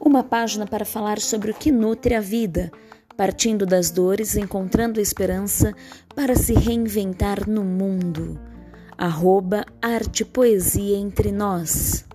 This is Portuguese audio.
Uma página para falar sobre o que nutre a vida, partindo das dores, encontrando esperança para se reinventar no mundo. Arroba Arte Poesia Entre Nós.